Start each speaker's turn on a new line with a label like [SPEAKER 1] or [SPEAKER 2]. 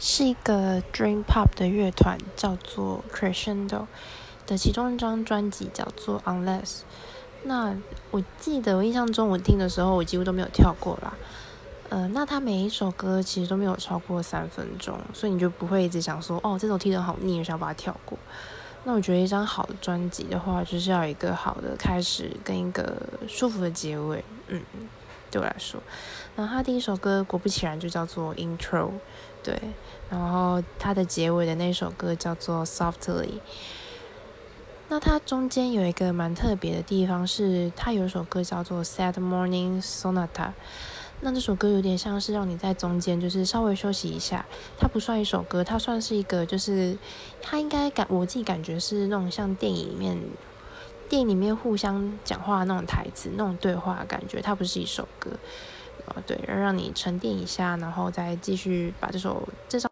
[SPEAKER 1] 是一个 Dream Pop 的乐团，叫做 Crescendo 的其中一张专辑叫做 Unless。那我记得我印象中我听的时候，我几乎都没有跳过啦。呃，那他每一首歌其实都没有超过三分钟，所以你就不会一直想说，哦，这首听得好腻，我想把它跳过。那我觉得一张好的专辑的话，就是要有一个好的开始跟一个舒服的结尾。嗯，对我来说，然后他第一首歌果不其然就叫做 Intro，对，然后他的结尾的那首歌叫做 Softly。那它中间有一个蛮特别的地方，是它有一首歌叫做 Sad Morning Sonata。那这首歌有点像是让你在中间，就是稍微休息一下。它不算一首歌，它算是一个，就是它应该感我自己感觉是那种像电影里面，电影里面互相讲话那种台词、那种对话感觉。它不是一首歌，对，让让你沉淀一下，然后再继续把这首这首。